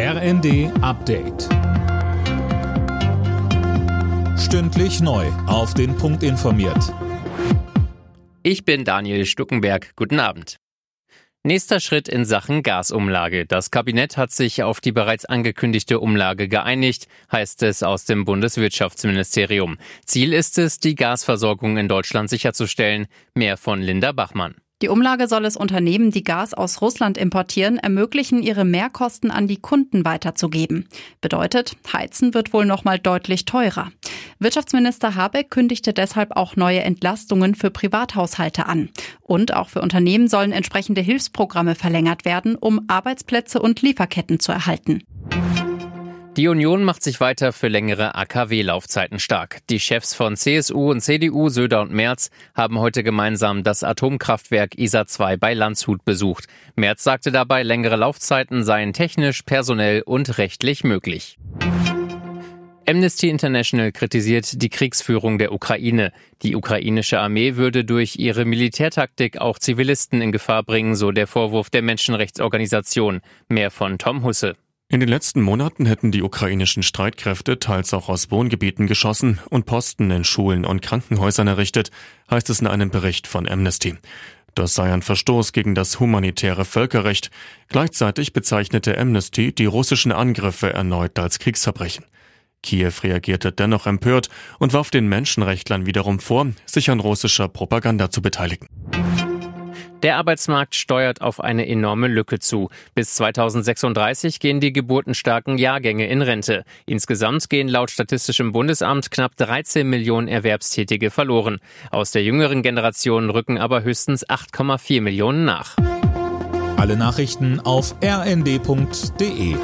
RND Update. Stündlich neu. Auf den Punkt informiert. Ich bin Daniel Stuckenberg. Guten Abend. Nächster Schritt in Sachen Gasumlage. Das Kabinett hat sich auf die bereits angekündigte Umlage geeinigt, heißt es aus dem Bundeswirtschaftsministerium. Ziel ist es, die Gasversorgung in Deutschland sicherzustellen. Mehr von Linda Bachmann. Die Umlage soll es Unternehmen, die Gas aus Russland importieren, ermöglichen, ihre Mehrkosten an die Kunden weiterzugeben. Bedeutet, Heizen wird wohl noch mal deutlich teurer. Wirtschaftsminister Habeck kündigte deshalb auch neue Entlastungen für Privathaushalte an. Und auch für Unternehmen sollen entsprechende Hilfsprogramme verlängert werden, um Arbeitsplätze und Lieferketten zu erhalten. Die Union macht sich weiter für längere AKW-Laufzeiten stark. Die Chefs von CSU und CDU, Söder und Merz, haben heute gemeinsam das Atomkraftwerk ISA 2 bei Landshut besucht. Merz sagte dabei, längere Laufzeiten seien technisch, personell und rechtlich möglich. Amnesty International kritisiert die Kriegsführung der Ukraine. Die ukrainische Armee würde durch ihre Militärtaktik auch Zivilisten in Gefahr bringen, so der Vorwurf der Menschenrechtsorganisation. Mehr von Tom Husse. In den letzten Monaten hätten die ukrainischen Streitkräfte teils auch aus Wohngebieten geschossen und Posten in Schulen und Krankenhäusern errichtet, heißt es in einem Bericht von Amnesty. Das sei ein Verstoß gegen das humanitäre Völkerrecht. Gleichzeitig bezeichnete Amnesty die russischen Angriffe erneut als Kriegsverbrechen. Kiew reagierte dennoch empört und warf den Menschenrechtlern wiederum vor, sich an russischer Propaganda zu beteiligen. Der Arbeitsmarkt steuert auf eine enorme Lücke zu. Bis 2036 gehen die geburtenstarken Jahrgänge in Rente. Insgesamt gehen laut Statistischem Bundesamt knapp 13 Millionen Erwerbstätige verloren. Aus der jüngeren Generation rücken aber höchstens 8,4 Millionen nach. Alle Nachrichten auf rnd.de